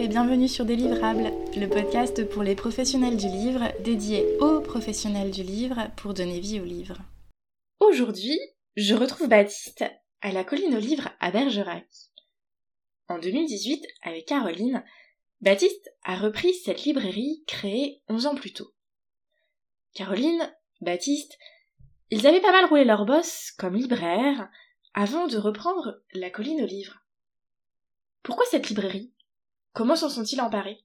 Et bienvenue sur Délivrables, le podcast pour les professionnels du livre, dédié aux professionnels du livre pour donner vie au livre. Aujourd'hui, je retrouve Baptiste à la colline aux livres à Bergerac. En 2018, avec Caroline, Baptiste a repris cette librairie créée 11 ans plus tôt. Caroline, Baptiste, ils avaient pas mal roulé leur boss comme libraire avant de reprendre la colline aux livres. Pourquoi cette librairie? Comment s'en sont-ils emparés?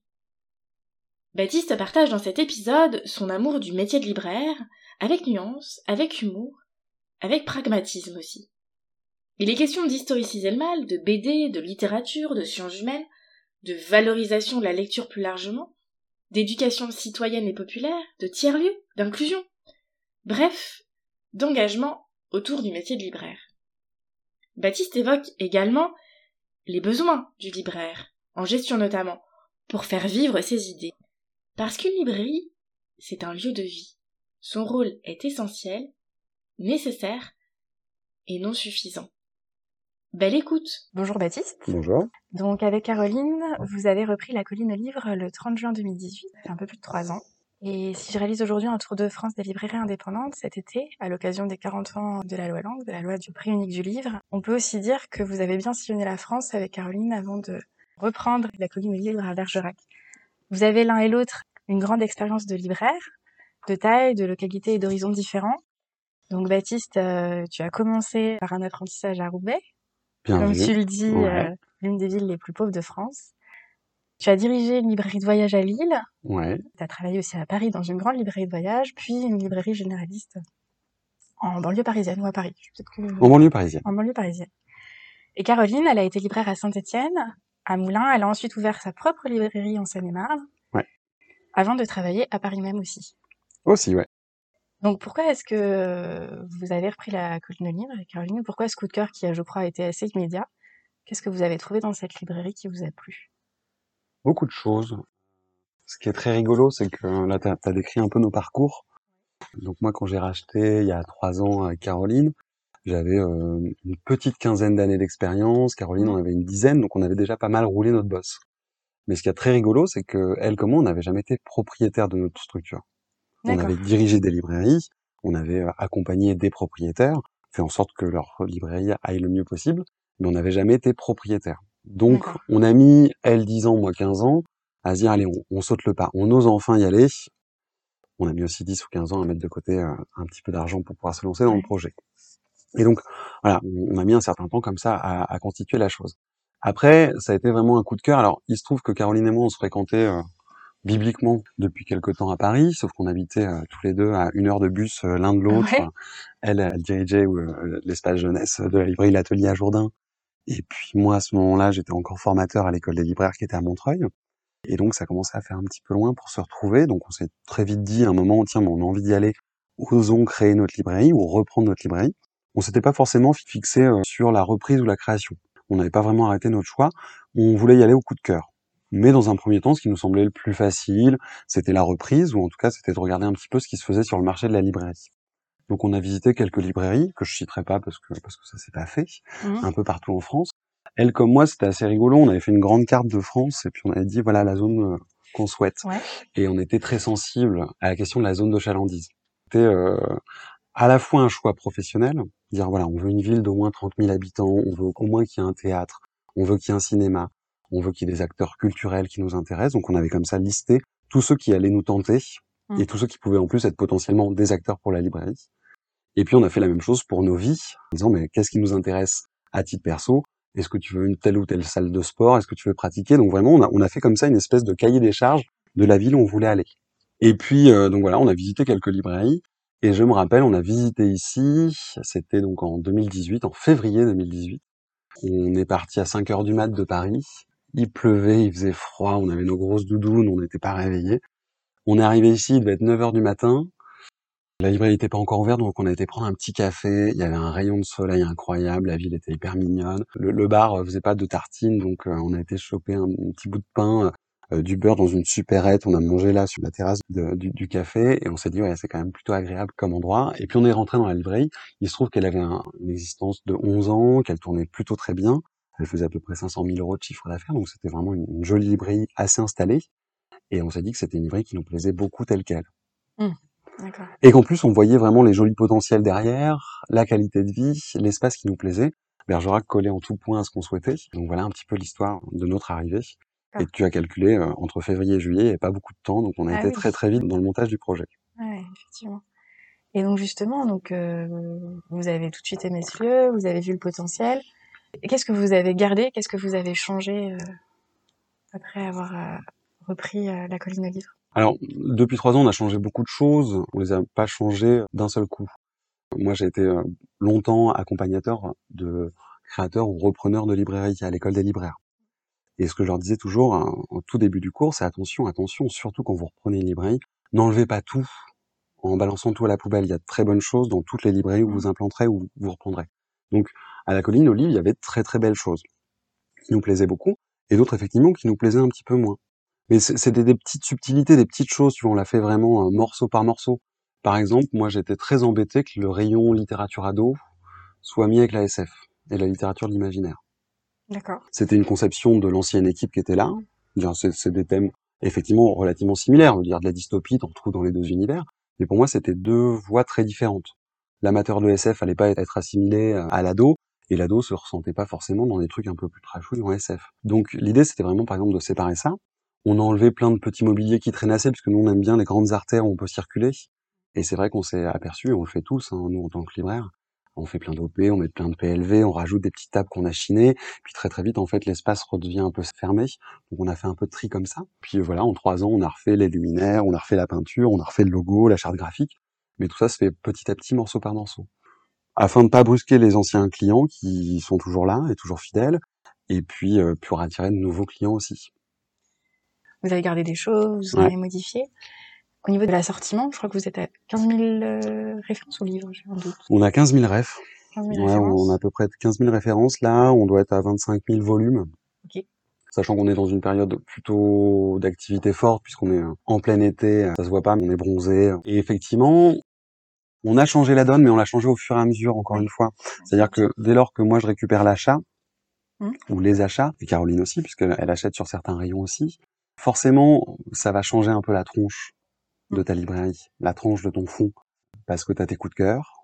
Baptiste partage dans cet épisode son amour du métier de libraire, avec nuance, avec humour, avec pragmatisme aussi. Il est question d'historiciser le mal, de BD, de littérature, de sciences humaines, de valorisation de la lecture plus largement, d'éducation citoyenne et populaire, de tiers-lieux, d'inclusion. Bref, d'engagement autour du métier de libraire. Baptiste évoque également les besoins du libraire, en gestion notamment, pour faire vivre ses idées. Parce qu'une librairie, c'est un lieu de vie. Son rôle est essentiel, nécessaire et non suffisant. Belle écoute. Bonjour Baptiste. Bonjour. Donc avec Caroline, vous avez repris la colline au livre le 30 juin 2018, ça fait un peu plus de trois ans. Et si je réalise aujourd'hui un tour de France des librairies indépendantes cet été, à l'occasion des 40 ans de la loi Langue, de la loi du prix unique du livre, on peut aussi dire que vous avez bien sillonné la France avec Caroline avant de reprendre la colline au livre à Bergerac. Vous avez l'un et l'autre une grande expérience de libraire, de taille, de localité et d'horizons différents. Donc Baptiste, euh, tu as commencé par un apprentissage à Roubaix, comme tu le dis, euh, l'une des villes les plus pauvres de France. Tu as dirigé une librairie de voyage à Lille. Ouais. Tu as travaillé aussi à Paris dans une grande librairie de voyage, puis une librairie généraliste en banlieue parisienne ou à Paris. En banlieue parisienne. En banlieue parisienne. Et Caroline, elle a été libraire à Saint-Étienne, à Moulins. Elle a ensuite ouvert sa propre librairie en Seine-et-Marne. Ouais. Avant de travailler à Paris même aussi. Aussi, ouais. Donc pourquoi est-ce que vous avez repris la colline de livre avec Caroline? Pourquoi ce coup de cœur qui, a, je crois, été assez immédiat? Qu'est-ce que vous avez trouvé dans cette librairie qui vous a plu? Beaucoup de choses. Ce qui est très rigolo, c'est que là, tu as, décrit un peu nos parcours. Donc moi, quand j'ai racheté il y a trois ans à Caroline, j'avais euh, une petite quinzaine d'années d'expérience. Caroline en avait une dizaine, donc on avait déjà pas mal roulé notre boss. Mais ce qui est très rigolo, c'est que elle comme moi, on n'avait jamais été propriétaire de notre structure. On avait dirigé des librairies, on avait euh, accompagné des propriétaires, fait en sorte que leur librairie aille le mieux possible, mais on n'avait jamais été propriétaire. Donc, on a mis, elle 10 ans, moi 15 ans, à se dire, allez, on, saute le pas, on ose enfin y aller. On a mis aussi 10 ou 15 ans à mettre de côté euh, un petit peu d'argent pour pouvoir se lancer dans le projet. Et donc, voilà, on a mis un certain temps comme ça à, à, constituer la chose. Après, ça a été vraiment un coup de cœur. Alors, il se trouve que Caroline et moi, on se fréquentait euh, bibliquement depuis quelque temps à Paris, sauf qu'on habitait euh, tous les deux à une heure de bus l'un de l'autre. Elle, elle dirigeait l'espace jeunesse de la librairie L'Atelier à Jourdain, et puis moi, à ce moment-là, j'étais encore formateur à l'école des libraires qui était à Montreuil. Et donc, ça commençait à faire un petit peu loin pour se retrouver. Donc, on s'est très vite dit à un moment, tiens, on a envie d'y aller. Osons créer notre librairie ou reprendre notre librairie. On s'était pas forcément fixé euh, sur la reprise ou la création. On n'avait pas vraiment arrêté notre choix. On voulait y aller au coup de cœur. Mais dans un premier temps, ce qui nous semblait le plus facile, c'était la reprise, ou en tout cas, c'était de regarder un petit peu ce qui se faisait sur le marché de la librairie. Donc on a visité quelques librairies que je citerai pas parce que parce que ça s'est pas fait, mmh. un peu partout en France. Elle comme moi, c'était assez rigolo. On avait fait une grande carte de France et puis on avait dit voilà la zone euh, qu'on souhaite. Et on était très sensible à la question de la zone de chalandise. C'était euh, à la fois un choix professionnel, dire voilà on veut une ville d'au moins 30 000 habitants, on veut au moins qu'il y ait un théâtre, on veut qu'il y ait un cinéma, on veut qu'il y ait des acteurs culturels qui nous intéressent. Donc on avait comme ça listé tous ceux qui allaient nous tenter mmh. et tous ceux qui pouvaient en plus être potentiellement des acteurs pour la librairie. Et puis on a fait la même chose pour nos vies, en disant mais qu'est-ce qui nous intéresse à titre perso? Est-ce que tu veux une telle ou telle salle de sport? Est-ce que tu veux pratiquer? Donc vraiment on a, on a fait comme ça une espèce de cahier des charges de la ville où on voulait aller. Et puis euh, donc voilà, on a visité quelques librairies. Et je me rappelle, on a visité ici, c'était donc en 2018, en février 2018. On est parti à 5 heures du mat de Paris. Il pleuvait, il faisait froid, on avait nos grosses doudounes, on n'était pas réveillés. On est arrivé ici, il devait être 9 heures du matin. La librairie n'était pas encore ouverte, donc on a été prendre un petit café. Il y avait un rayon de soleil incroyable, la ville était hyper mignonne. Le, bar euh, faisait pas de tartines, donc euh, on a été choper un, petit bout de pain, euh, du beurre dans une supérette. On a mangé là sur la terrasse du, café et on s'est dit ouais c'est quand même plutôt agréable comme endroit. Et puis on est rentré dans la librairie. Il se trouve qu'elle avait une existence de 11 ans, qu'elle tournait plutôt très bien. Elle faisait à peu près 500 000 euros de chiffre d'affaires, donc c'était vraiment une, jolie librairie assez installée. Et on s'est dit que c'était une librairie qui nous plaisait beaucoup telle qu'elle. Mmh. Et qu'en plus, on voyait vraiment les jolis potentiels derrière, la qualité de vie, l'espace qui nous plaisait. Bergerac collait en tout point à ce qu'on souhaitait. Donc voilà un petit peu l'histoire de notre arrivée. Ah. Et tu as calculé euh, entre février et juillet, il n'y a pas beaucoup de temps, donc on a ah été très très vite dans le montage du projet. Ouais, effectivement. Et donc justement, donc euh, vous avez tout de suite aimé ce lieu, vous avez vu le potentiel. Qu'est-ce que vous avez gardé Qu'est-ce que vous avez changé euh, après avoir euh, repris la colline au livre? Alors depuis trois ans, on a changé beaucoup de choses. On les a pas changées d'un seul coup. Moi, j'ai été longtemps accompagnateur de créateurs ou repreneurs de librairies à l'école des libraires. Et ce que je leur disais toujours hein, au tout début du cours, c'est attention, attention, surtout quand vous reprenez une librairie, n'enlevez pas tout en balançant tout à la poubelle. Il y a de très bonnes choses dans toutes les librairies où vous implanterez ou vous reprendrez. Donc, à la colline Olive, il y avait de très très belles choses qui nous plaisaient beaucoup et d'autres effectivement qui nous plaisaient un petit peu moins. Mais c'était des petites subtilités, des petites choses. Tu vois, on l'a fait vraiment euh, morceau par morceau. Par exemple, moi, j'étais très embêté que le rayon littérature ado soit mis avec la SF et la littérature de l'imaginaire. C'était une conception de l'ancienne équipe qui était là. C'est des thèmes effectivement relativement similaires. On veut dire de la dystopie, on retrouve dans les deux univers. Mais pour moi, c'était deux voies très différentes. L'amateur de SF allait pas être assimilé à l'ado, et l'ado se ressentait pas forcément dans des trucs un peu plus trashouilles en SF. Donc l'idée, c'était vraiment, par exemple, de séparer ça. On a enlevé plein de petits mobiliers qui traînaient assez, puisque nous, on aime bien les grandes artères où on peut circuler. Et c'est vrai qu'on s'est aperçu, on le fait tous, hein, nous, en tant que libraire, on fait plein d'OP, on met plein de PLV, on rajoute des petites tables qu'on a chinées, puis très très vite en fait l'espace redevient un peu fermé, donc on a fait un peu de tri comme ça. Puis voilà, en trois ans on a refait les luminaires, on a refait la peinture, on a refait le logo, la charte graphique, mais tout ça se fait petit à petit, morceau par morceau, afin de pas brusquer les anciens clients qui sont toujours là et toujours fidèles, et puis euh, pour attirer de nouveaux clients aussi. Vous avez gardé des choses, vous avez modifié? Au niveau de l'assortiment, je crois que vous êtes à 15 000 euh, références au livre, j'ai un doute. On a 15 000 refs. 15 000 ouais, on a à peu près 15 000 références. Là, on doit être à 25 000 volumes. Sachant qu'on est dans une période plutôt d'activité forte, puisqu'on est en plein été, ça se voit pas, mais on est bronzé. Et effectivement, on a changé la donne, mais on l'a changé au fur et à mesure, encore une fois. C'est-à-dire que dès lors que moi je récupère l'achat, mmh. ou les achats, et Caroline aussi, puisqu'elle achète sur certains rayons aussi, forcément, ça va changer un peu la tronche de ta librairie, la tranche de ton fond, parce que tu as tes coups de cœur,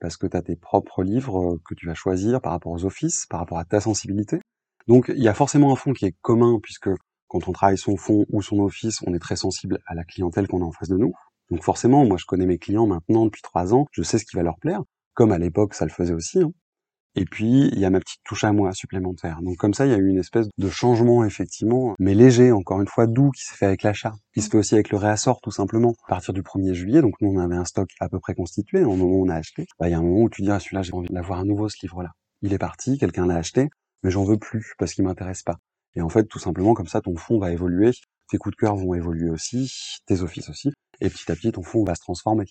parce que tu as tes propres livres euh, que tu vas choisir par rapport aux offices, par rapport à ta sensibilité. Donc il y a forcément un fond qui est commun, puisque quand on travaille son fond ou son office, on est très sensible à la clientèle qu'on a en face de nous. Donc forcément, moi je connais mes clients maintenant depuis trois ans, je sais ce qui va leur plaire, comme à l'époque ça le faisait aussi. Hein. Et puis, il y a ma petite touche à moi supplémentaire. Donc comme ça, il y a eu une espèce de changement, effectivement, mais léger, encore une fois, doux, qui s'est fait avec l'achat, qui se fait aussi avec le réassort, tout simplement. À partir du 1er juillet, donc nous, on avait un stock à peu près constitué au moment où on a acheté. Bah, il y a un moment où tu dis, ah, celui-là, j'ai envie d'avoir à nouveau, ce livre-là. Il est parti, quelqu'un l'a acheté, mais j'en veux plus, parce qu'il m'intéresse pas. Et en fait, tout simplement, comme ça, ton fond va évoluer, tes coups de cœur vont évoluer aussi, tes offices aussi, et petit à petit, ton fond va se transformer.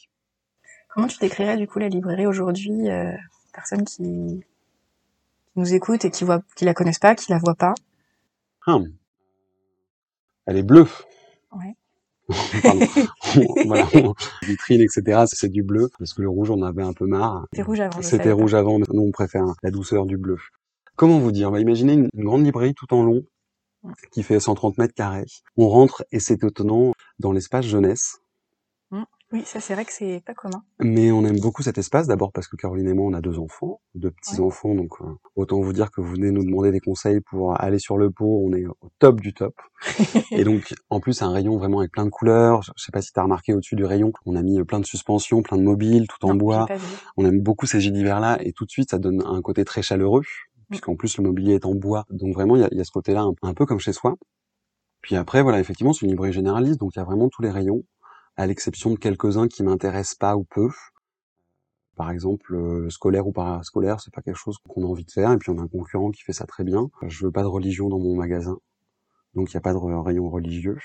Comment tu décrirais, du coup, la librairie aujourd'hui, euh, personne qui nous écoutent et qui voient, qui la connaissent pas, qui la voient pas. Ah. Elle est bleue. Ouais. voilà, vitrine, etc. C'est du bleu parce que le rouge, on avait un peu marre. C'était rouge avant. C'était rouge avant, mais nous on préfère la douceur du bleu. Comment vous dire? Bah, Imaginez une, grande librairie tout en long qui fait 130 mètres carrés. On rentre et c'est étonnant dans l'espace jeunesse oui, ça c'est vrai que c'est pas commun. Mais on aime beaucoup cet espace, d'abord parce que Caroline et moi, on a deux enfants, deux petits-enfants, donc euh, autant vous dire que vous venez nous demander des conseils pour aller sur le pot, on est au top du top. et donc, en plus, un rayon vraiment avec plein de couleurs. Je sais pas si tu as remarqué au-dessus du rayon, on a mis plein de suspensions, plein de mobiles, tout en bois. On aime beaucoup ces univers-là, et tout de suite, ça donne un côté très chaleureux, mm. puisqu'en plus, le mobilier est en bois. Donc vraiment, il y a, y a, ce côté-là un, un peu comme chez soi. Puis après, voilà, effectivement, c'est une librairie généraliste, donc il y a vraiment tous les rayons à l'exception de quelques-uns qui m'intéressent pas ou peu. Par exemple, euh, scolaire ou parascolaire, c'est pas quelque chose qu'on a envie de faire. Et puis on a un concurrent qui fait ça très bien. Je veux pas de religion dans mon magasin, donc il n'y a pas de rayon religieux.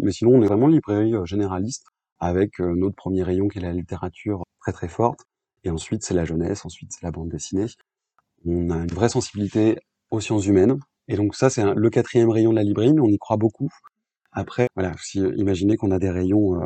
Mais sinon, on est vraiment librairie euh, généraliste avec euh, notre premier rayon qui est la littérature très très forte. Et ensuite, c'est la jeunesse. Ensuite, c'est la bande dessinée. On a une vraie sensibilité aux sciences humaines. Et donc ça, c'est le quatrième rayon de la librairie, mais on y croit beaucoup. Après, voilà, si, imaginez qu'on a des rayons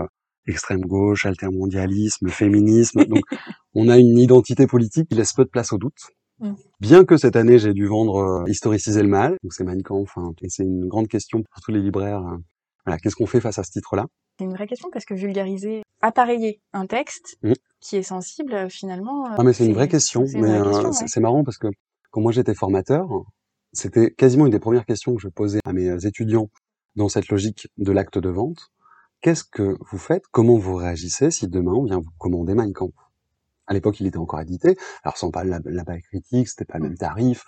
extrême gauche, altermondialisme, féminisme. Donc, on a une identité politique qui laisse peu de place au doute. Mm. Bien que cette année j'ai dû vendre euh, Historiciser le mal, donc c'est Mein Kampf, hein, et c'est une grande question pour tous les libraires. Hein. Voilà, qu'est-ce qu'on fait face à ce titre-là? C'est une vraie question parce que vulgariser, appareiller un texte mm. qui est sensible, euh, finalement. Ah mais c'est une vraie question, mais c'est marrant parce que quand moi j'étais formateur, c'était quasiment une des premières questions que je posais à mes étudiants dans cette logique de l'acte de vente. Qu'est-ce que vous faites? Comment vous réagissez si demain on vient vous commander Mein Kampf? À l'époque, il était encore édité, alors sans pas la, la critique, c'était pas le même tarif.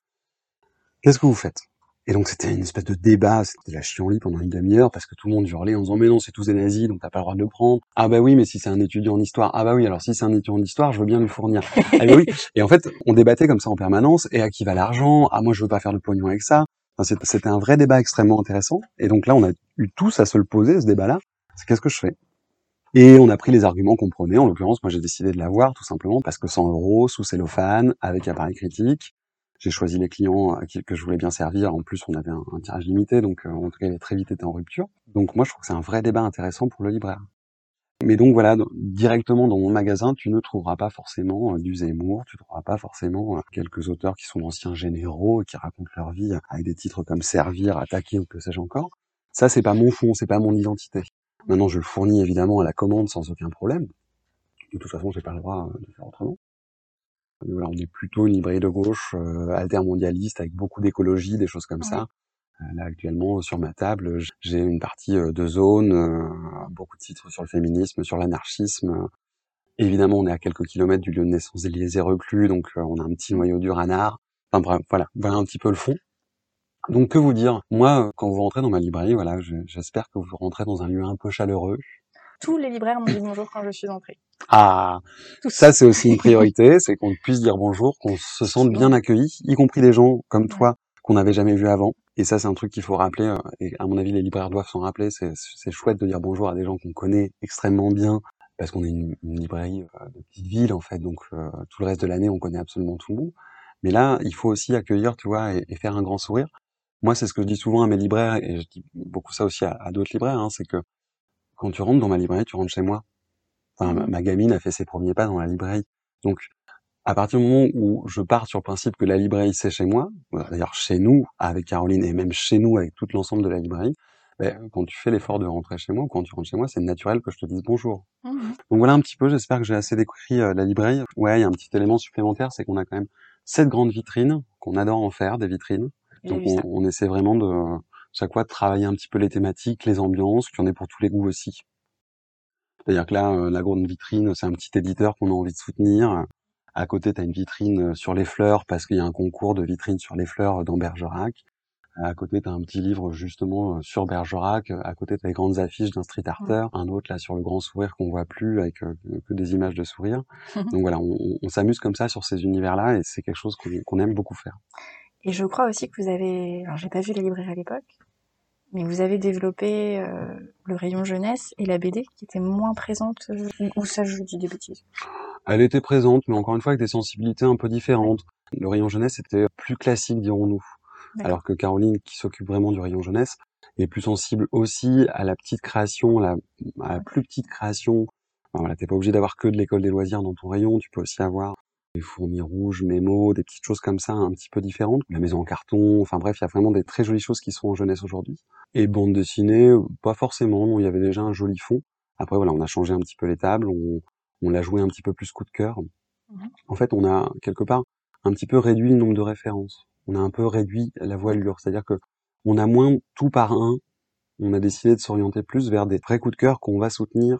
Qu'est-ce que vous faites? Et donc c'était une espèce de débat, c'était la chienlit pendant une demi-heure parce que tout le monde hurlait en disant mais non c'est tous des nazis donc t'as pas le droit de le prendre. Ah bah oui mais si c'est un étudiant en histoire, ah bah oui alors si c'est un étudiant en histoire je veux bien le fournir. ah bah oui et en fait on débattait comme ça en permanence et à qui va l'argent? Ah moi je veux pas faire de pognon avec ça. C'était un vrai débat extrêmement intéressant. Et donc là, on a eu tous à se le poser, ce débat-là. C'est qu'est-ce que je fais? Et on a pris les arguments qu'on prenait. En l'occurrence, moi, j'ai décidé de l'avoir tout simplement parce que 100 euros, sous cellophane, avec appareil critique. J'ai choisi les clients que je voulais bien servir. En plus, on avait un, tirage limité, donc en tout cas, il avait très vite été en rupture. Donc moi, je trouve que c'est un vrai débat intéressant pour le libraire. Mais donc voilà, directement dans mon magasin, tu ne trouveras pas forcément euh, du Zemmour, tu ne trouveras pas forcément euh, quelques auteurs qui sont d'anciens généraux et qui racontent leur vie avec des titres comme Servir, Attaquer ou que sais-je encore. Ça, c'est pas mon fond, c'est pas mon identité. Maintenant, je le fournis évidemment à la commande sans aucun problème. De toute façon, j'ai pas le droit euh, de faire autrement. voilà, on est plutôt une librairie de gauche, euh, altermondialiste, avec beaucoup d'écologie, des choses comme ça. Euh, là actuellement sur ma table, j'ai une partie euh, de zone, euh, beaucoup de titres sur le féminisme, sur l'anarchisme. Évidemment, on est à quelques kilomètres du lieu de naissance d'Élisée Reclus, donc on a un petit noyau du Ranard. Enfin bref, voilà, voilà un petit peu le fond. Donc que vous dire? Moi, quand vous rentrez dans ma librairie, voilà, j'espère que vous rentrez dans un lieu un peu chaleureux. Tous les libraires m'ont dit bonjour quand je suis entrée. Ah, ça c'est aussi une priorité, c'est qu'on puisse dire bonjour, qu'on se sente bien accueilli, y compris des gens comme toi qu'on n'avait jamais vu avant. Et ça, c'est un truc qu'il faut rappeler. Euh, et à mon avis, les libraires doivent s'en rappeler. C'est chouette de dire bonjour à des gens qu'on connaît extrêmement bien, parce qu'on est une, librairie euh, de petite ville en fait. Donc euh, tout le reste de l'année, on connaît absolument tout le monde. Mais là, il faut aussi accueillir, tu vois, et, faire un grand sourire. Moi, c'est ce que je dis souvent à mes libraires, et je dis beaucoup ça aussi à, d'autres libraires, hein, c'est que quand tu rentres dans ma librairie, tu rentres chez moi. Enfin, ma, ma gamine a fait ses premiers pas dans la librairie. Donc, à partir du moment où je pars sur le principe que la librairie c'est chez moi, d'ailleurs chez nous avec Caroline et même chez nous avec tout l'ensemble de la librairie, ben, quand tu fais l'effort de rentrer chez moi ou quand tu rentres chez moi, c'est naturel que je te dise bonjour. Mmh Donc voilà un petit peu, j'espère que j'ai assez décrit euh, la librairie. Ouais, il y a un petit élément supplémentaire, c'est qu'on a quand même sept grandes vitrines, qu'on adore en faire, des vitrines. Donc on, on, essaie vraiment de chaque fois de travailler un petit peu les thématiques, les ambiances, qu'il y en ait pour tous les goûts aussi. C'est-à-dire que là, euh, la grande vitrine, c'est un petit éditeur qu'on a envie de soutenir. À côté, tu as une vitrine euh, sur les fleurs parce qu'il y a un concours de vitrines sur les fleurs euh, dans Bergerac. À côté, tu as un petit livre justement euh, sur Bergerac. À côté, tu as les grandes affiches d'un street arter. Un autre là sur le grand sourire qu'on voit plus avec que des images de sourire. Donc voilà, on, s'amuse comme ça sur ces univers-là et c'est quelque chose qu'on aime beaucoup faire. Et je crois aussi que vous avez, alors j'ai pas vu les librairies à l'époque, mais vous avez développé le rayon jeunesse et la BD qui était moins présente, ou ça je dis des bêtises? Elle était présente, mais encore une fois avec des sensibilités un peu différentes. Le rayon jeunesse était plus classique, dirons-nous. Alors que Caroline, qui s'occupe vraiment du rayon jeunesse, est plus sensible aussi à la petite création, à la, plus petite création. Enfin, voilà, t'es pas obligé d'avoir que de l'école des loisirs dans ton rayon, tu peux aussi avoir des fourmis rouges, mémo, des petites choses comme ça, un petit peu différentes. La maison en carton, enfin bref, il y a vraiment des très jolies choses qui sont en jeunesse aujourd'hui. Et bande dessinée, pas forcément, non, il y avait déjà un joli fond. Après voilà, on a changé un petit peu les tables, on, on l'a joué un petit peu plus coup de cœur. Mmh en fait, on a quelque part un petit peu réduit le nombre de références. On a un peu réduit la voilure, c'est-à-dire que on a moins tout par un. On a décidé de s'orienter plus vers des vrais coups de cœur qu'on va soutenir.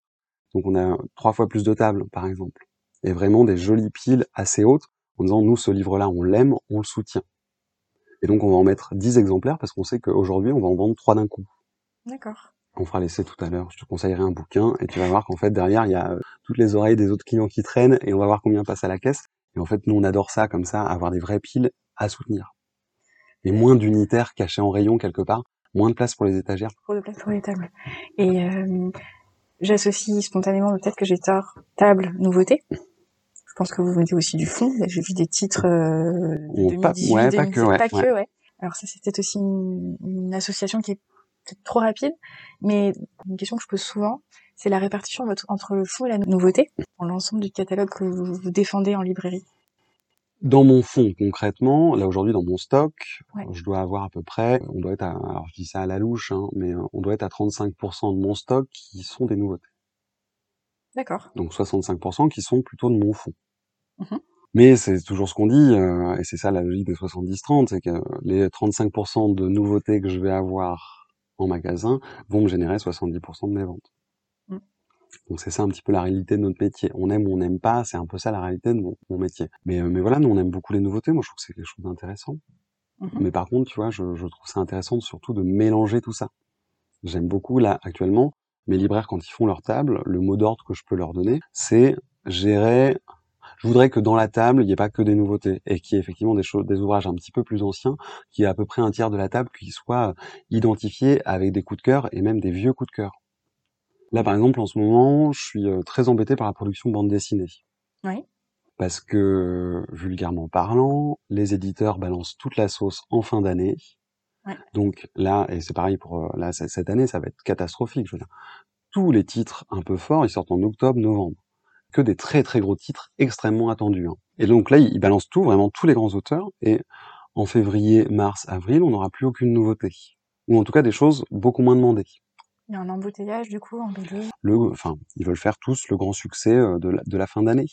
Donc on a trois fois plus de tables, par exemple, et vraiment des jolies piles assez hautes en disant nous ce livre-là on l'aime, on le soutient. Et donc on va en mettre 10 exemplaires parce qu'on sait qu'aujourd'hui on va en vendre trois d'un coup. D'accord on fera l'essai tout à l'heure. Je te conseillerai un bouquin et tu vas voir qu'en fait derrière il y a euh, toutes les oreilles des autres clients qui traînent et on va voir combien passe à la caisse. Et en fait nous on adore ça comme ça, avoir des vraies piles à soutenir. Et moins d'unitaires cachés en rayon quelque part, moins de place pour les étagères. Trop de place pour les tables. Et euh, j'associe spontanément fait que j'ai tort table nouveauté. Je pense que vous venez aussi du fond. J'ai vu des titres euh, de 2018, ouais, pas que, ouais, pas que, ouais. Alors ça c'est peut-être aussi une association qui est peut-être trop rapide, mais une question que je pose souvent, c'est la répartition entre le fond et la nouveauté dans l'ensemble du catalogue que vous, défendez en librairie. Dans mon fond, concrètement, là aujourd'hui dans mon stock, Ouais. je dois avoir à peu près, on doit être à, alors je dis ça à la louche, hein, mais euh, on doit être à 35% de mon stock qui sont des nouveautés. D'accord. Donc 65% qui sont plutôt de mon fond. Mhm. Mais c'est toujours ce qu'on dit, euh, et c'est ça la logique des 70-30, c'est que les 35% de nouveautés que je vais avoir en magasin vont me générer 70% de mes ventes. Mm. Donc c'est ça un petit peu la réalité de notre métier. On aime ou on n'aime pas, c'est un peu ça la réalité de mon, mon métier. Mais, euh, mais voilà, nous on aime beaucoup les nouveautés, moi je trouve que c'est quelque chose d'intéressant. Mhm. Mais par contre, tu vois, je, je trouve ça intéressant surtout de mélanger tout ça. J'aime beaucoup là actuellement mes libraires quand ils font leur table, le mot d'ordre que je peux leur donner, c'est gérer. Je voudrais que dans la table, il n'y ait pas que des nouveautés et qu'il y ait effectivement des choses, des ouvrages un petit peu plus anciens, qui est à peu près un tiers de la table qui soit identifié avec des coups de cœur et même des vieux coups de cœur. Là, par exemple, en ce moment, je suis euh, très embêté par la production bande dessinée. Oui. Parce que, vulgairement parlant, les éditeurs balancent toute la sauce en fin d'année. Ouais. Donc là, et c'est pareil pour euh, là, cette année, ça va être catastrophique. Je veux dire, tous les titres un peu forts, ils sortent en octobre, novembre. Que des très très gros titres extrêmement attendus. hein. Et donc là, ils balancent tout, vraiment tous les grands auteurs. Et en février, mars, avril, on n'aura plus aucune nouveauté. Ou en tout cas des choses beaucoup moins demandées. Il y a un embouteillage du coup en le, enfin, ils veulent faire tous le grand succès euh, de la, de la fin d'année.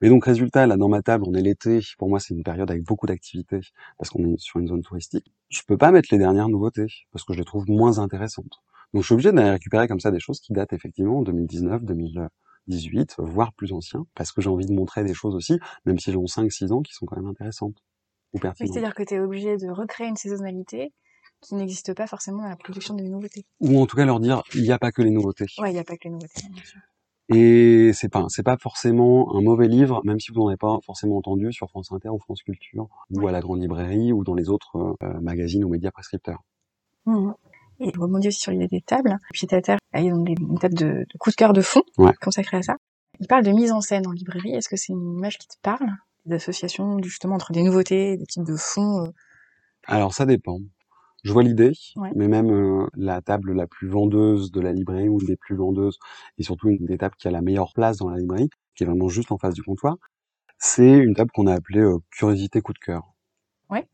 Mais donc, résultat, là, dans ma table, on est l'été. Pour moi, c'est une période avec beaucoup d'activités parce qu'on est sur une zone touristique. Je peux pas mettre les dernières nouveautés parce que je les trouve moins intéressantes. Donc, je suis obligé d'aller récupérer comme ça des choses qui datent effectivement 2019, 2018, voire plus anciens, parce que j'ai envie de montrer des choses aussi, même si j'ai 5-6 ans, qui sont quand même intéressantes ou Oui, pertinentes. c'est-à-dire que tu es obligé de recréer une saisonnalité qui n'existe pas forcément dans la production de nouveautés. Ou en tout cas leur dire, il n'y a pas que les nouveautés. Ouais, il n'y a pas que les nouveautés, bien sûr. Et c'est pas, c'est pas forcément un mauvais livre, même si vous n'en avez pas forcément entendu sur France Inter ou France Culture, ou à la Grande Librairie, ou dans les autres euh, magazines ou médias prescripteurs. Mhm. Et je rebondis aussi sur l'idée des tables. Pied à terre, il y a des- une table de, de coup de cœur de fond Ouais. consacrée à ça. Il parle de mise en scène en librairie. Est-ce que c'est une image qui te parle? D'association justement entre des nouveautés, des types de fonds euh, Alors ça dépend. Je vois l'idée, Ouais. mais même euh, la table la plus vendeuse de la librairie ou une des plus vendeuses, et surtout une des tables qui a la meilleure place dans la librairie, qui est vraiment juste en face du comptoir, c'est une table qu'on a appelée euh, curiosité coup de cœur. Ouais.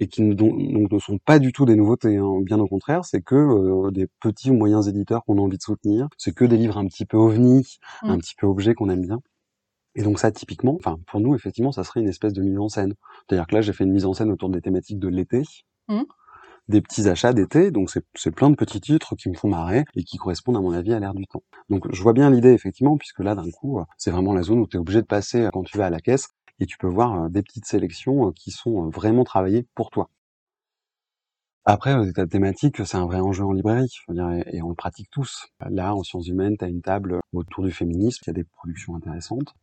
Et qui ne, donc, donc ne sont pas du tout des nouveautés, hein. bien au contraire, c'est que euh, des petits ou moyens éditeurs qu'on a envie de soutenir, c'est que des livres un petit peu ovni, Mm. un petit peu objets qu'on aime bien. Et donc ça, typiquement, enfin pour nous, effectivement, ça serait une espèce de mise en scène. C'est-à-dire que là, j'ai fait une mise en scène autour des thématiques de l'été, Mm. Des petits achats d'été, donc c'est plein de petits titres qui me font marrer et qui correspondent à mon avis à l'air du temps. Donc je vois bien l'idée effectivement, puisque là d'un coup, euh, c'est vraiment la zone où tu es obligé de passer euh, quand tu vas à la caisse et tu peux voir euh, des petites sélections qui sont vraiment travaillées pour toi. Après, euh, ta thématique, c'est un vrai enjeu en librairie, et, on le pratique tous. Là, en sciences humaines, tu as une table autour du féminisme, il y a des productions intéressantes.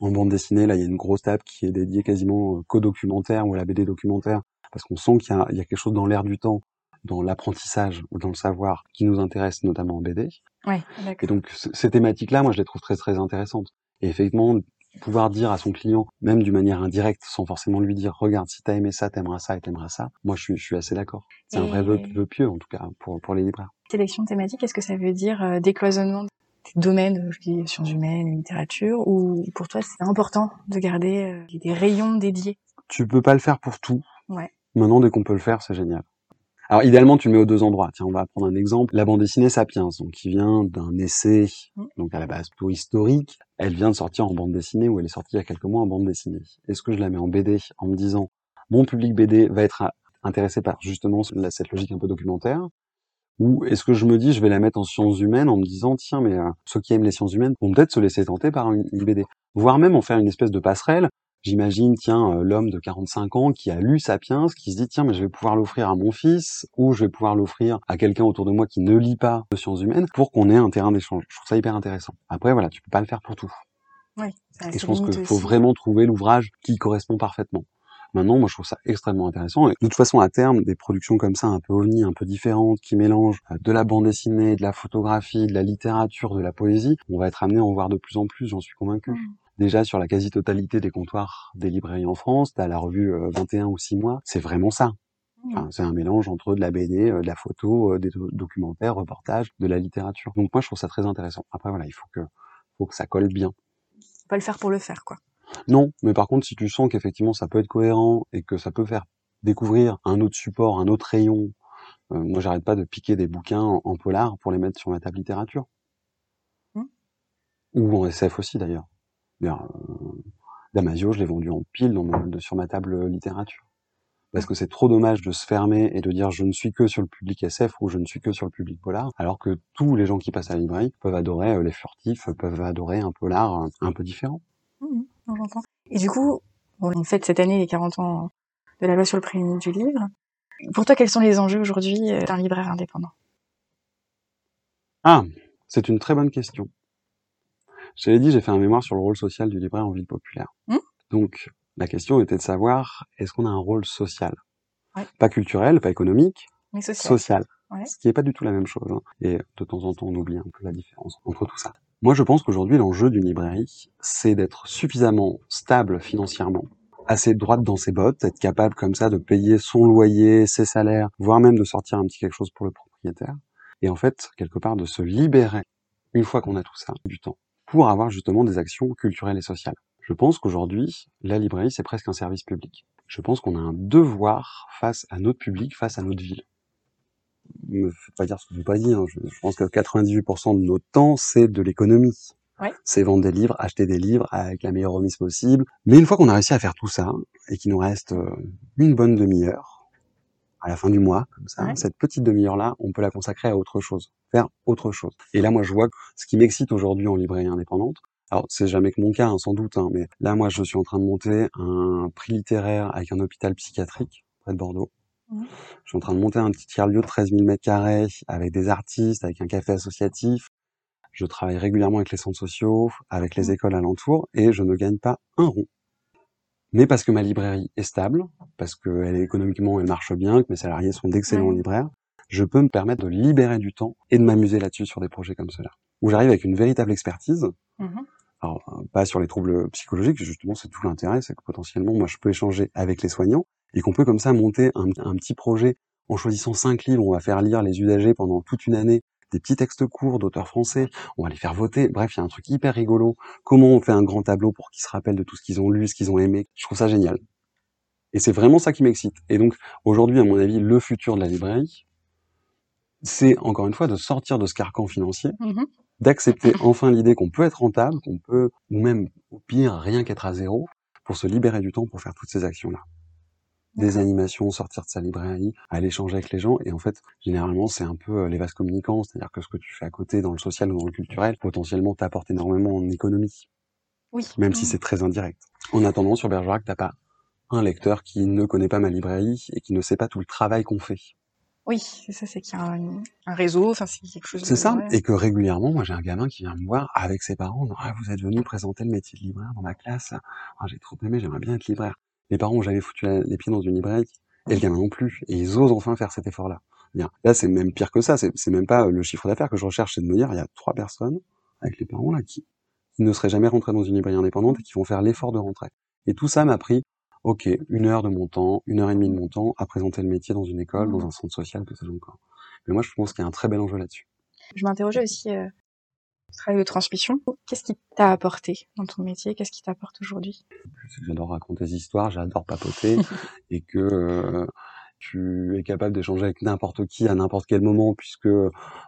En bande dessinée, là, il y a une grosse table qui est dédiée quasiment qu'au documentaire ou à la BD documentaire, parce qu'on sent qu'il y, a- il y a quelque chose dans l'air du temps, dans l'apprentissage ou dans le savoir qui nous intéresse notamment en BD. Ouais, Et donc, ces thématiques-là, moi, je les trouve très, très intéressantes. Et effectivement, pouvoir dire à son client, même d'une manière indirecte, sans forcément lui dire, regarde, si t'as aimé ça, t'aimeras ça et t'aimeras ça, moi, je suis, je suis assez d'accord. C'est un vrai vœu, pieux, en tout cas, pour, pour les libraires. Sélection thématique, est-ce que ça veut dire euh, décloisonnement des domaines, je dis sciences humaines, littérature, ou pour toi c'est important de garder euh, des rayons dédiés? Tu peux pas le faire pour tout. Ouais. Maintenant, dès qu'on peut le faire, c'est génial. Alors, idéalement, tu le mets aux deux endroits. Tiens, on va prendre un exemple. La bande dessinée Sapiens, donc, qui vient d'un essai, Mm. donc à la base plutôt historique. Elle vient de sortir en bande dessinée, ou elle est sortie il y a quelques mois en bande dessinée. Est-ce que je la mets en BD en me disant, mon public BD va être intéressé par justement cette logique un peu documentaire ou est-ce que je me dis, je vais la mettre en sciences humaines en me disant, tiens, mais euh, ceux qui aiment les sciences humaines vont peut-être se laisser tenter par une, une BD. Voire même en faire une espèce de passerelle. J'imagine, tiens, euh, l'homme de 45 ans qui a lu Sapiens, qui se dit, tiens, mais je vais pouvoir l'offrir à mon fils, ou je vais pouvoir l'offrir à quelqu'un autour de moi qui ne lit pas de sciences humaines, pour qu'on ait un terrain d'échange. Je trouve ça hyper intéressant. Après, voilà, tu peux pas le faire pour tout. Oui, ça Et je pense qu'il faut vraiment trouver l'ouvrage qui correspond parfaitement. Maintenant, moi, je trouve ça extrêmement intéressant. Et de toute façon, à terme, des productions comme ça, un peu ovni, un peu différentes, qui mélangent euh, de la bande dessinée, de la photographie, de la littérature, de la poésie, on va être amené à en voir de plus en plus, j'en suis convaincu. Mm. Déjà, sur la quasi-totalité des comptoirs des librairies en France, t'as la revue euh, 21 ou 6 mois, c'est vraiment ça. Mm. Enfin, c'est un mélange entre de la BD, euh, de la photo, euh, des do- documentaires, reportages, de la littérature. Donc moi, je trouve ça très intéressant. Après, voilà, il faut que, faut que ça colle bien. Faut pas le faire pour le faire, quoi. Non, mais par contre, si tu sens qu'effectivement ça peut être cohérent et que ça peut faire découvrir un autre support, un autre rayon, euh, moi j'arrête pas de piquer des bouquins en, polar pour les mettre sur ma table littérature. Mmh. Ou en SF aussi d'ailleurs. Euh, Damasio, je l'ai vendu en pile sur ma table littérature. Parce que c'est trop dommage de se fermer et de dire je ne suis que sur le public SF ou je ne suis que sur le public polar, alors que tous les gens qui passent à la librairie peuvent adorer euh, les furtifs, peuvent adorer un polar un peu différent. Mmh, et du coup, on fête cette année les 40 ans de la loi sur le prix du livre. Pour toi, quels sont les enjeux aujourd'hui euh, d'un libraire indépendant? Ah, c'est une très bonne question. Je l'ai dit, j'ai fait un mémoire sur le rôle social du libraire en ville populaire. Mmh. Donc, la question était de savoir, est-ce qu'on a un rôle social? Pas culturel, pas économique, mais social. Ce qui n'est pas du tout la même chose. Hein. Et de temps en temps, on oublie un peu la différence entre tout ça. Moi, je pense qu'aujourd'hui, l'enjeu d'une librairie, c'est d'être suffisamment stable financièrement, assez droite dans ses bottes, être capable comme ça de payer son loyer, ses salaires, voire même de sortir un petit quelque chose pour le propriétaire. Et en fait, quelque part, de se libérer, une fois qu'on a tout ça, du temps, pour avoir justement des actions culturelles et sociales. Je pense qu'aujourd'hui, la librairie, c'est presque un service public. Je pense qu'on a un devoir face à notre public, face à notre ville. Ne faites pas dire ce que je n'ai pas. Hein. Je, pense que 98% de notre temps, c'est de l'économie. C'est vendre des livres, acheter des livres avec la meilleure remise possible. Mais une fois qu'on a réussi à faire tout ça, et qu'il nous reste euh, une bonne demi-heure, à la fin du mois, comme ça, cette petite demi-heure-là, on peut la consacrer à autre chose, faire autre chose. Et là, moi, je vois que ce qui m'excite aujourd'hui en librairie indépendante, alors, c'est jamais que mon cas, hein, sans doute, hein, mais là, moi, je suis en train de monter un prix littéraire avec un hôpital psychiatrique près de Bordeaux. Je suis en train de monter un petit tiers-lieu de 13 000 mètres carrés avec des artistes, avec un café associatif. Je travaille régulièrement avec les centres sociaux, avec les écoles alentours, et je ne gagne pas un rond. Mais parce que ma librairie est stable, parce qu'elle est économiquement, elle marche bien, que mes salariés sont d'excellents libraires, je peux me permettre de libérer du temps et de m'amuser là-dessus sur des projets comme cela. Où j'arrive avec une véritable expertise, mmh alors, euh, pas sur les troubles psychologiques, justement, c'est tout l'intérêt, c'est que potentiellement, moi, je peux échanger avec les soignants et qu'on peut comme ça monter un, petit projet en choisissant cinq livres. On va faire lire les usagers pendant toute une année des petits textes courts d'auteurs français, on va les faire voter. Bref, il y a un truc hyper rigolo. Comment on fait un grand tableau pour qu'ils se rappellent de tout ce qu'ils ont lu, ce qu'ils ont aimé. Je trouve ça génial. Et c'est vraiment ça qui m'excite. Et donc, aujourd'hui, à mon avis, le futur de la librairie, c'est encore une fois de sortir de ce carcan financier, mmh d'accepter enfin l'idée qu'on peut être rentable, qu'on peut, ou même au pire, rien qu'être à zéro, pour se libérer du temps pour faire toutes ces actions-là. Des animations, sortir de sa librairie, aller échanger avec les gens, et en fait, généralement, c'est un peu euh, les vases communicants, c'est-à-dire que ce que tu fais à côté dans le social ou dans le culturel, potentiellement t'apporte énormément en économie. Oui. Même si mmh. c'est très indirect. En attendant, sur Bergerac, t'as pas un lecteur qui ne connaît pas ma librairie et qui ne sait pas tout le travail qu'on fait. Oui, c'est ça, c'est qu'il y a un, réseau, enfin c'est quelque chose. C'est ça, et que régulièrement, moi j'ai un gamin qui vient me voir avec ses parents, ah, vous êtes venu présenter le métier de libraire dans ma classe, ah, j'ai trop aimé, j'aimerais bien être libraire. Les parents ont jamais foutu les pieds dans une librairie, et le gamin non plus, et ils osent enfin faire cet effort-là. Bien. Là, c'est même pire que ça, c'est même pas le chiffre d'affaires que je recherche, c'est de me dire, il y a trois personnes avec les parents là qui, qui ne seraient jamais rentrées dans une librairie indépendante et qui vont faire l'effort de rentrer. Et tout ça m'a pris ok, une heure de mon temps, une heure et demie de mon temps à présenter le métier dans une école, dans mmh. un centre social, que sais-je encore. Mais moi, je pense qu'il y a un très bel enjeu là-dessus. Je m'interrogeais aussi euh, travail de transmission. Qu'est-ce qui t'a apporté dans ton métier? Qu'est-ce qui t'apporte aujourd'hui? J'adore raconter des histoires, j'adore papoter, et que euh, tu es capable d'échanger avec n'importe qui à n'importe quel moment, puisque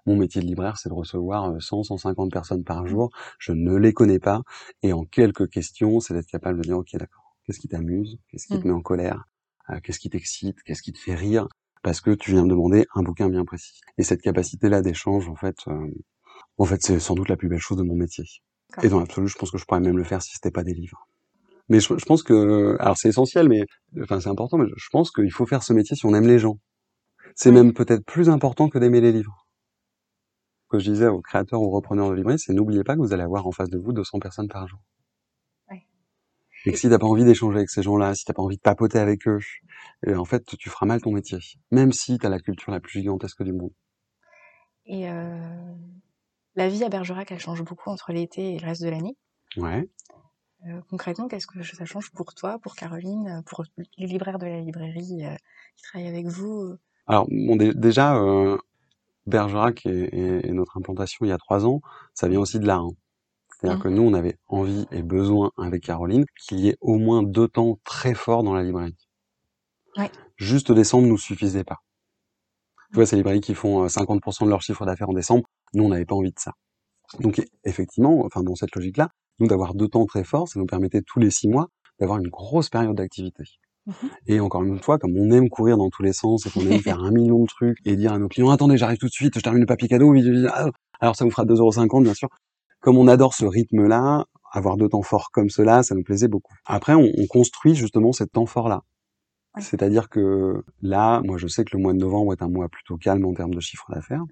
mon métier de libraire, c'est de recevoir 100, 150 personnes par jour. Je ne les connais pas, et en quelques questions, c'est d'être capable de dire, ok, d'accord Qu'est-ce qui t'amuse? Qu'est-ce qui te mmh. met en colère? Euh, Qu'est-ce qui t'excite? Qu'est-ce qui te fait rire? Parce que tu viens de demander un bouquin bien précis. Et cette capacité-là d'échange, en fait, euh, en fait, c'est sans doute la plus belle chose de mon métier. Et dans l'absolu, je pense que je pourrais même le faire si c'était pas des livres. Mais je, pense que, alors c'est essentiel, mais enfin c'est important, mais je pense qu'il faut faire ce métier si on aime les gens. C'est même peut-être plus important que d'aimer les livres. Ce que je disais aux créateurs, aux repreneurs de librairie, c'est n'oubliez pas que vous allez avoir en face de vous 200 personnes par jour. Et que si t'as pas envie d'échanger avec ces gens-là, si t'as pas envie de papoter avec eux, et en fait, tu feras mal ton métier. Même si t'as la culture la plus gigantesque du monde. Et euh, la vie à Bergerac, elle change beaucoup entre l'été et le reste de l'année. Ouais. Euh, concrètement, qu'est-ce que ça change pour toi, pour Caroline, pour les libraires de la librairie euh, qui travaillent avec vous Alors, bon, déjà, Bergerac et, notre implantation il y a trois ans, ça vient aussi de là. Hein. C'est-à-dire Mmh. que nous, on avait envie et besoin avec Caroline qu'il y ait au moins deux temps très forts dans la librairie. Ouais. Juste décembre nous suffisait pas. Tu vois, ces librairies qui font euh, 50% de leur chiffre d'affaires en décembre, nous, on n'avait pas envie de ça. Donc, effectivement, enfin, dans cette logique-là, nous, d'avoir deux temps très forts, ça nous permettait tous les six mois d'avoir une grosse période d'activité. Mhm. Et encore une fois, comme on aime courir dans tous les sens et qu'on aime faire un million de trucs et dire à nos clients, attendez, j'arrive tout de suite, je termine le papier cadeau, ah, alors ça vous fera 2,50€, bien sûr. Comme on adore ce rythme-là, avoir deux temps forts comme cela, ça nous plaisait beaucoup. Après, on, on construit justement cet temps fort-là. Ouais. C'est-à-dire que là, moi, je sais que le mois de novembre est un mois plutôt calme en termes de chiffre d'affaires,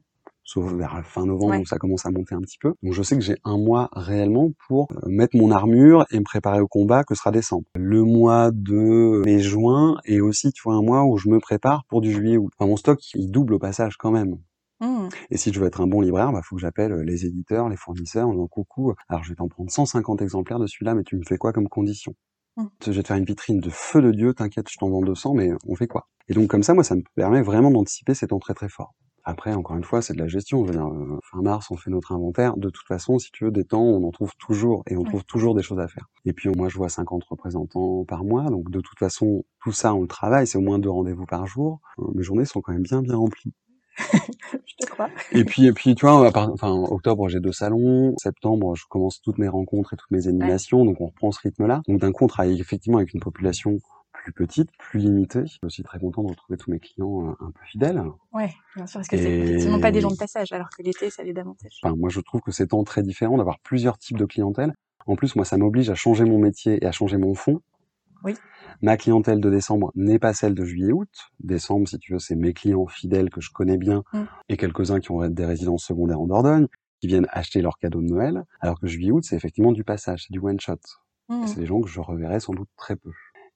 sauf vers la fin novembre Ouais. où ça commence à monter un petit peu. Donc, je sais que j'ai un mois réellement pour euh, mettre mon armure et me préparer au combat que sera décembre. Le mois de mai-juin est aussi, tu vois, un mois où je me prépare pour du juillet-août. Enfin, mon stock, il double au passage quand même. Mmh. Et si je veux être un bon libraire, bah, faut que j'appelle les éditeurs, les fournisseurs, en disant coucou, alors je vais t'en prendre 150 exemplaires de celui-là, mais tu me fais quoi comme condition? Mm. Je vais te faire une vitrine de feu de Dieu, t'inquiète, je t'en vends 200, mais on fait quoi? Et donc comme ça, moi, ça me permet vraiment d'anticiper ces temps très très forts. Après, encore une fois, c'est de la gestion. Je veux dire, euh, fin mars, on fait notre inventaire. De toute façon, si tu veux, des temps, on en trouve toujours, et on Ouais. trouve toujours des choses à faire. Et puis, moi, je vois 50 représentants par mois, donc de toute façon, tout ça, on le travaille, c'est au moins deux rendez-vous par jour. Euh, Mes journées sont quand même bien bien remplies. Je te crois. Et puis, et puis, tu vois, part- enfin, octobre, j'ai deux salons. Septembre, je commence toutes mes rencontres et toutes mes animations. Donc, on reprend ce rythme-là. Donc, d'un coup, on travaille effectivement avec une population plus petite, plus limitée. Je suis aussi très content de retrouver tous mes clients euh, un peu fidèles. Ouais, bien sûr, parce que c'est effectivement pas des gens de passage, alors que l'été, ça l'est davantage. Enfin, moi, je trouve que c'est tant très différent d'avoir plusieurs types de clientèle. En plus, moi, ça m'oblige à changer mon métier et à changer mon fond. Oui. Ma clientèle de décembre n'est pas celle de juillet-août. Décembre, si tu veux, c'est mes clients fidèles que je connais bien Mm. et quelques-uns qui ont des résidences secondaires en Dordogne, qui viennent acheter leurs cadeaux de Noël. Alors que juillet-août, c'est effectivement du passage, c'est du one-shot. Mmh. Et c'est des gens que je reverrai sans doute très peu.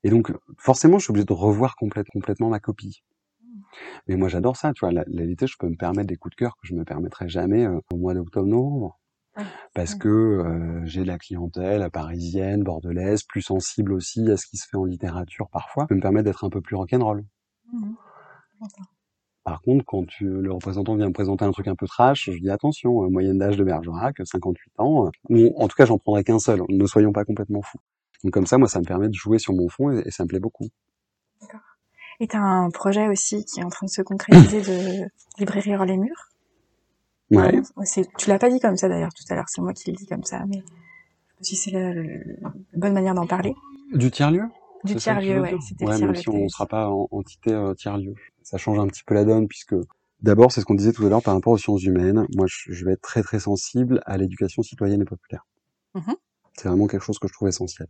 Et donc, forcément, je suis obligé de revoir complète- complètement ma copie. Mais moi, j'adore ça, tu vois. La, la réalité, je peux me permettre des coups de cœur que je me permettrais jamais euh, au mois d'octobre-novembre. Parce Ouais. que euh, j'ai de la clientèle parisienne, bordelaise, plus sensible aussi à ce qui se fait en littérature parfois. Je peux me permettre d'être un peu plus rock'n'roll. Mmh. Par contre, quand tu, le représentant vient me présenter un truc un peu trash, je dis attention, euh, moyenne d'âge de Bergerac, 58 ans. euh, en tout cas, j'en prendrai qu'un seul. Ne soyons pas complètement fous. Donc comme ça, moi, ça me permet de jouer sur mon fond et, et ça me plaît beaucoup. Et t'as un projet aussi qui est en train de se concrétiser de librairie hors les murs? Ouais. C'est- tu l'as pas dit comme ça d'ailleurs tout à l'heure, c'est moi qui le dis comme ça, mais dit c'est la, la- la bonne manière d'en parler. Du tiers-lieu? Du tiers-lieu, ouais, c'était Ouais, le même si on ne sera dit. pas en entité euh, tiers-lieu. Ça change un petit peu la donne puisque d'abord, c'est ce qu'on disait tout à l'heure par rapport aux sciences humaines. Moi, je, je vais être très très sensible à l'éducation citoyenne et populaire. Mhm. C'est vraiment quelque chose que je trouve essentiel.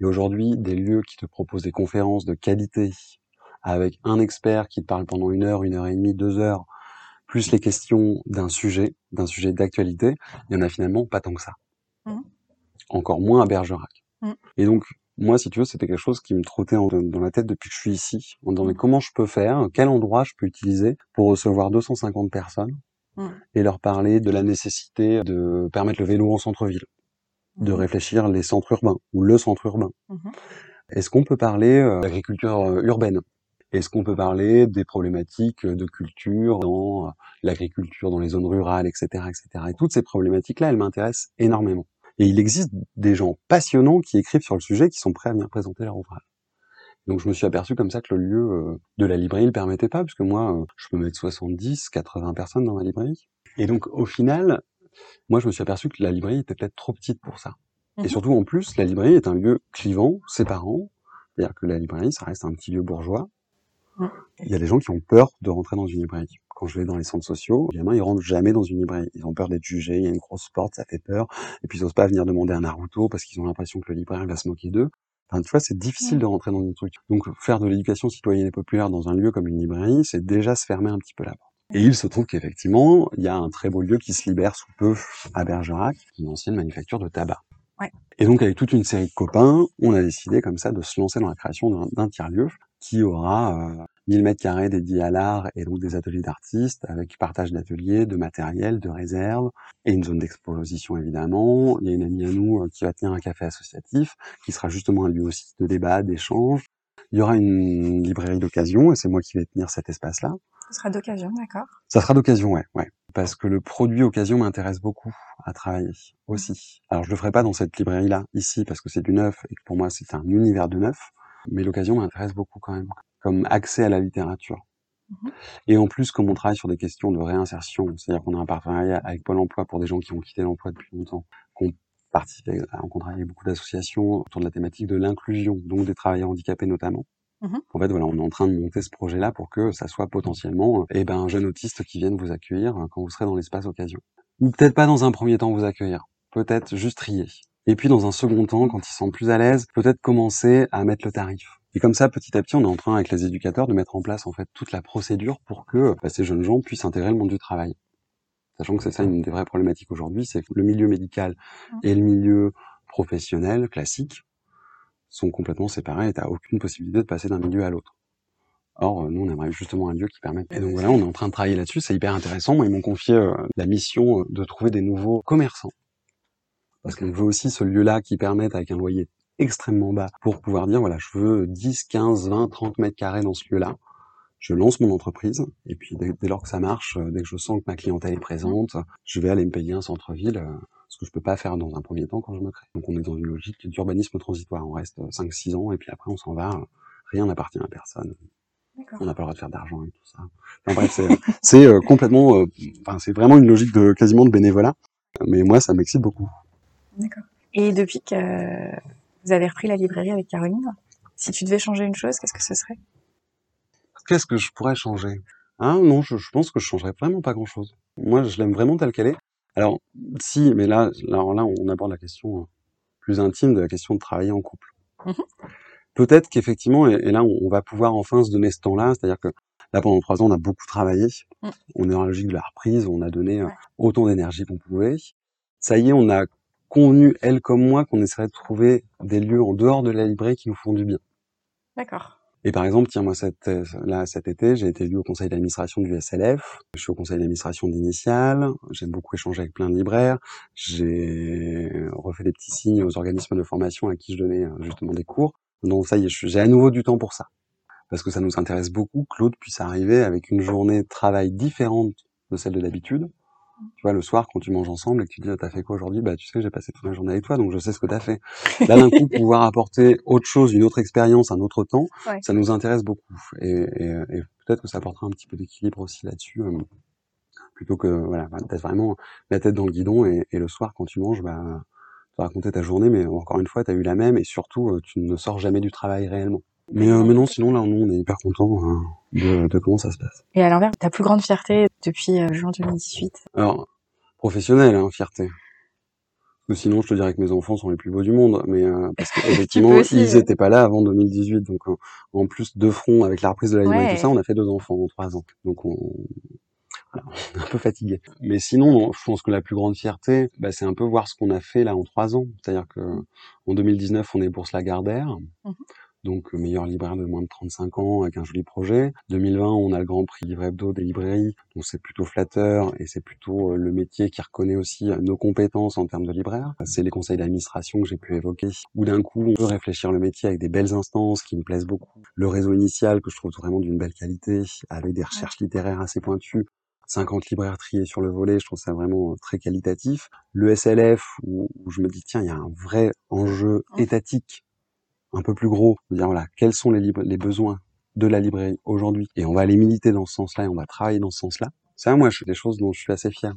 Et aujourd'hui, des lieux qui te proposent des conférences de qualité avec un expert qui te parle pendant une heure, une heure et demie, deux heures, plus les questions d'un sujet, d'un sujet d'actualité, il y en a finalement pas tant que ça. Mhm. Encore moins à Bergerac. Mhm. Et donc, moi, si tu veux, c'était quelque chose qui me trottait en- dans la tête depuis que je suis ici, en disant, mais Mhm. comment je peux faire, quel endroit je peux utiliser pour recevoir 250 personnes et leur parler de la nécessité de permettre le vélo en centre-ville, de réfléchir les centres urbains ou le centre urbain. Est-ce qu'on peut parler euh, d'agriculture euh, urbaine? Est-ce qu'on peut parler des problématiques de culture dans euh, l'agriculture, dans les zones rurales, etc., etc. Et toutes ces problématiques-là, elles m'intéressent énormément. Et il existe des gens passionnants qui écrivent sur le sujet, qui sont prêts à venir présenter leur ouvrage. Donc je me suis aperçu comme ça que le lieu euh, de la librairie ne le permettait pas, puisque moi, euh, je peux mettre 70, 80 personnes dans ma librairie. Et donc au final, moi je me suis aperçu que la librairie était peut-être trop petite pour ça. Mhm. Et surtout en plus, la librairie est un lieu clivant, séparant. C'est-à-dire que la librairie, ça reste un petit lieu bourgeois. Il y a des gens qui ont peur de rentrer dans une librairie. Quand je vais dans les centres sociaux, les gamins, ils rentrent jamais dans une librairie. Ils ont peur d'être jugés, il y a une grosse porte, ça fait peur. Et puis ils osent pas venir demander un Naruto parce qu'ils ont l'impression que le libraire va se moquer d'eux. Enfin, tu vois, c'est difficile de rentrer dans un truc. Donc, faire de l'éducation citoyenne et populaire dans un lieu comme une librairie, c'est déjà se fermer un petit peu la porte. Et il se trouve qu'effectivement, il y a un très beau lieu qui se libère sous peu à Bergerac, une ancienne manufacture de tabac. Et donc, avec toute une série de copains, on a décidé comme ça de se lancer dans la création d'un- tiers-lieu qui aura euh, 1000 mètres carrés dédiés à l'art et donc des ateliers d'artistes avec partage d'ateliers, de matériel, de réserves et une zone d'exposition évidemment. Il y a une amie à nous euh, qui va tenir un café associatif qui sera justement un lieu aussi de débat, d'échange. Il y aura une librairie d'occasion et c'est moi qui vais tenir cet espace-là. Ce sera d'occasion, d'accord. Ça sera d'occasion, ouais, ouais. Parce que le produit occasion m'intéresse beaucoup à travailler aussi. Alors je le ferai pas dans cette librairie-là, ici, parce que c'est du neuf et que pour moi c'est un univers de neuf. Mais l'occasion m'intéresse beaucoup quand même, comme accès à la littérature. Mhm. Et en plus, comme on travaille sur des questions de réinsertion, c'est-à-dire qu'on a un partenariat avec Pôle Emploi pour des gens qui ont quitté l'emploi depuis longtemps, qu'on participe, on travaille avec beaucoup d'associations autour de la thématique de l'inclusion, donc des travailleurs handicapés notamment. Mhm. En fait, voilà, on est en train de monter ce projet-là pour que ça soit potentiellement eh ben, un jeune autiste qui vienne vous accueillir quand vous serez dans l'espace occasion. Ou peut-être pas dans un premier temps vous accueillir, peut-être juste trier. Et puis dans un second temps, quand ils sont plus à l'aise, peut-être commencer à mettre le tarif. Et comme ça, petit à petit, on est en train avec les éducateurs de mettre en place en fait toute la procédure pour que bah, ces jeunes gens puissent intégrer le monde du travail. Sachant que c'est ça une des vraies problématiques aujourd'hui, c'est que le milieu médical mmh. et le milieu professionnel classique sont complètement séparés et t'as aucune possibilité de passer d'un milieu à l'autre. Or, nous, on aimerait justement un lieu qui permette. Et donc voilà, on est en train de travailler là-dessus, c'est hyper intéressant. Moi, ils m'ont confié euh, la mission euh, de trouver des nouveaux commerçants. Parce qu'on veut aussi ce lieu-là qui permette, avec un loyer extrêmement bas, pour pouvoir dire, voilà, je veux 10, 15, 20, 30 mètres carrés dans ce lieu-là. Je lance mon entreprise, et puis dès, lors que ça marche, euh, dès que je sens que ma clientèle est présente, je vais aller me payer un centre-ville ce que je peux pas faire dans un premier temps quand je me crée. Donc on est dans une logique d'urbanisme transitoire. On reste 5-6 ans et puis après on s'en va. Rien n'appartient à personne. On n'a pas le droit de faire d'argent et tout ça. Enfin bref, c'est euh, complètement, euh, enfin c'est vraiment une logique de quasiment de bénévolat. Mais moi, ça m'excite beaucoup. D'accord. Et depuis que vous avez repris la librairie avec Caroline, si tu devais changer une chose, qu'est-ce que ce serait? Qu'est-ce que je pourrais changer? Ah non, je, je pense que je changerais vraiment pas grand-chose. Moi, je l'aime vraiment telle qu'elle est. Alors, si, mais là, là, là, on aborde la question euh, plus intime de la question de travailler en couple. Mmh Peut-être qu'effectivement, et, là, on, va pouvoir enfin se donner ce temps-là, c'est-à-dire que là, pendant trois ans, on a beaucoup travaillé, mmh. on est dans la logique de la reprise, on a donné euh, autant d'énergie qu'on pouvait. Ça y est, on a convenu, elle comme moi, qu'on essaierait de trouver des lieux en dehors de la librairie qui nous font du bien. D'accord. Et par exemple, tiens, moi, cet, là, cet été, j'ai été élu au conseil d'administration du SLF. Je suis au conseil d'administration d'Initial. J'aime beaucoup échanger avec plein de libraires. J'ai refait des petits signes aux organismes de formation à qui je donnais euh, justement des cours. Donc ça y est, j'ai à nouveau du temps pour ça. Parce que ça nous intéresse beaucoup que l'autre puisse arriver avec une journée de travail différente de celle de d'habitude tu vois, le soir, quand tu manges ensemble et que tu dis, ah, t'as fait quoi aujourd'hui? Bah, tu sais, j'ai passé toute la journée avec toi, donc je sais ce que t'as fait. Là, d'un coup, pouvoir apporter autre chose, une autre expérience, un autre temps, ça nous intéresse beaucoup. Et, et, et peut-être que ça apportera un petit peu d'équilibre aussi là-dessus, euh, plutôt que, voilà, d'être vraiment la tête dans le guidon et, et le soir, quand tu manges, bah, tu raconter ta journée, mais encore une fois, tu as eu la même et surtout, euh, tu ne sors jamais du travail réellement. Mais, euh, mais non, sinon là, nous, on est hyper contents hein, de, de, comment ça se passe. Et à l'envers, ta plus grande fierté depuis euh, juin 2018 Alors, professionnelle, hein, fierté. Ou sinon, je te dirais que mes enfants sont les plus beaux du monde, mais euh, parce qu'effectivement, ils étaient pas là avant 2018, donc en plus deux fronts avec la reprise de la librairie et tout ça, on a fait deux enfants en trois ans, donc on, voilà, on est un peu fatigué. Mais sinon, je pense que la plus grande fierté, bah, c'est un peu voir ce qu'on a fait là en trois ans. C'est-à-dire que en 2019, on est bourse Lagardère. Mmh donc meilleur libraire de moins de 35 ans avec un joli projet. 2020, on a le Grand Prix Livre Hebdo des librairies, donc c'est plutôt flatteur et c'est plutôt euh, le métier qui reconnaît aussi euh, nos compétences en termes de libraire. C'est les conseils d'administration que j'ai pu évoquer, où d'un coup on peut réfléchir le métier avec des belles instances qui me plaisent beaucoup. Le réseau initial que je trouve vraiment d'une belle qualité, avec des recherches littéraires assez pointues, 50 libraires triés sur le volet, je trouve ça vraiment euh, très qualitatif. Le SLF, où, je me dis, tiens, il y a un vrai enjeu étatique un peu plus gros, de dire voilà, quels sont les, les besoins de la librairie aujourd'hui, et on va aller militer dans ce sens-là, et on va travailler dans ce sens-là. Ça, moi, c'est des choses dont je suis assez fier.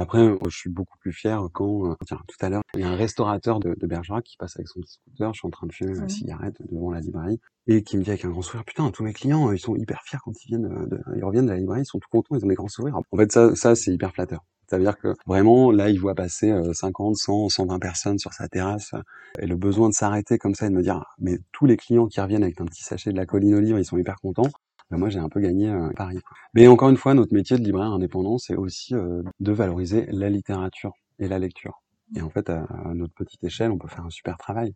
Après, je suis beaucoup plus fier quand, euh, tiens, tout à l'heure, il y a un restaurateur de, de Bergerac qui passe avec son petit scooter, je suis en train de fumer ma cigarette devant la librairie, et qui me dit avec un grand sourire, putain, tous mes clients, ils sont hyper fiers quand ils viennent, de, ils reviennent de la librairie, ils sont tout contents, ils ont des grands sourires. En fait, ça, ça c'est hyper flatteur. Ça veut dire que vraiment, là, il voit passer 50, 100, 120 personnes sur sa terrasse, et le besoin de s'arrêter comme ça et de me dire, mais tous les clients qui reviennent avec un petit sachet de la colline au livre, ils sont hyper contents. Ben moi, j'ai un peu gagné euh, Paris. Mais encore une fois, notre métier de libraire indépendant, c'est aussi euh, de valoriser la littérature et la lecture. Et en fait, à, notre petite échelle, on peut faire un super travail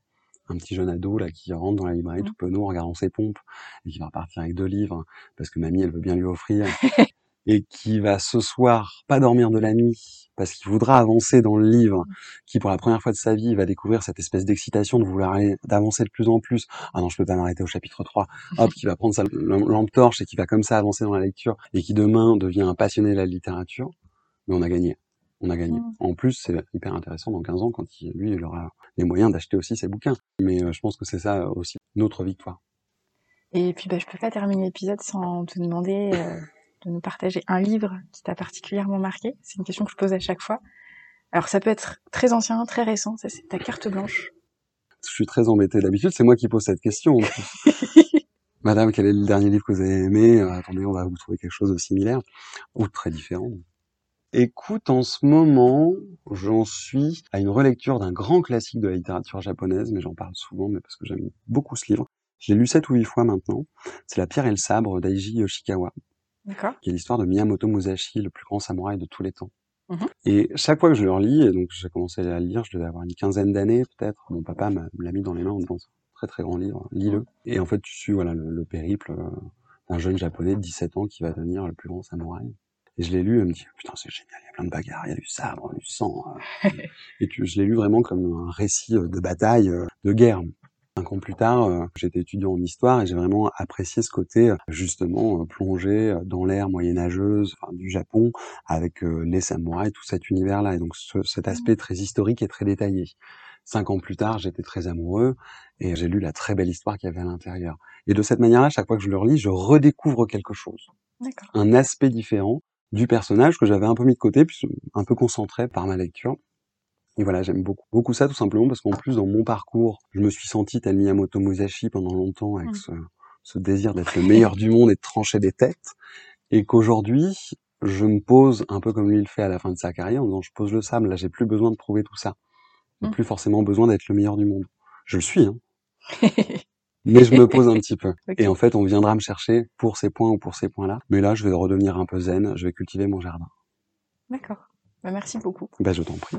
un petit jeune ado là qui rentre dans la librairie mmh. tout penaud en regardant ses pompes et qui va repartir avec deux livres parce que mamie elle veut bien lui offrir et qui va ce soir pas dormir de la nuit parce qu'il voudra avancer dans le livre, qui pour la première fois de sa vie va découvrir cette espèce d'excitation de vouloir aller, d'avancer de plus en plus. Ah non, je peux pas m'arrêter au chapitre 3. Hop, qui va prendre sa lampe torche et qui va comme ça avancer dans la lecture et qui demain devient un passionné de la littérature. Mais on a gagné. On a gagné. Mmh. En plus, c'est hyper intéressant dans 15 ans quand il, lui, il aura les moyens d'acheter aussi ses bouquins. Mais euh, je pense que c'est ça aussi notre victoire. Et puis, bah, je peux pas terminer l'épisode sans te demander euh, de nous partager un livre qui t'a particulièrement marqué. C'est une question que je pose à chaque fois. Alors, ça peut être très ancien, très récent. Ça, c'est ta carte blanche. Je suis très embêté. D'habitude, c'est moi qui pose cette question. Madame, quel est le dernier livre que vous avez aimé? Euh, Attendez, on va vous trouver quelque chose de similaire ou très différent. Écoute, en ce moment, j'en suis à une relecture d'un grand classique de la littérature japonaise, mais j'en parle souvent, mais parce que j'aime beaucoup ce livre. J'ai lu sept ou huit fois maintenant. C'est La pierre et le sabre d'Aiji Yoshikawa. D'accord. Qui est l'histoire de Miyamoto Musashi, le plus grand samouraï de tous les temps. Mhm. Et chaque fois que je le relis, et donc j'ai commencé à le lire, je devais avoir une quinzaine d'années peut-être, mon papa me l'a mis dans les mains en disant très très grand livre, lis-le. Et en fait, tu suis voilà le, périple euh, d'un jeune japonais de 17 ans qui va devenir le plus grand samouraï. Et je l'ai lu, et me dit putain c'est génial, il y a plein de bagarres, il y a du sabre, du sang. Euh. et je l'ai lu vraiment comme un récit euh, de bataille, de guerre. Cinq ans plus tard, euh, j'étais étudiant en histoire et j'ai vraiment apprécié ce côté euh, justement euh, plongé dans l'ère moyenâgeuse enfin, du Japon avec les samouraïs, tout cet univers-là. Et donc cet aspect très historique et très détaillé. Cinq ans plus tard, j'étais très amoureux et j'ai lu la très belle histoire qu'il y avait à l'intérieur. Et de cette manière-là, chaque fois que je le relis, je redécouvre quelque chose. Un aspect différent du personnage que j'avais un peu mis de côté, puis un peu concentré par ma lecture. Et voilà, j'aime beaucoup, beaucoup ça tout simplement parce qu'en plus dans mon parcours, je me suis senti tel Miyamoto Musashi pendant longtemps avec mmh. ce, désir d'être le meilleur du monde et de trancher des têtes, et qu'aujourd'hui je me pose un peu comme lui le fait à la fin de sa carrière en disant je pose le sable, là j'ai plus besoin de prouver tout ça, j'ai mmh. plus forcément besoin d'être le meilleur du monde. Je le suis, hein. mais je me pose un petit peu. Et en fait, on viendra me chercher pour ces points ou pour ces points-là. Mais là, je vais redevenir un peu zen, je vais cultiver mon jardin. D'accord. Bah, merci beaucoup. Bah, je t'en prie.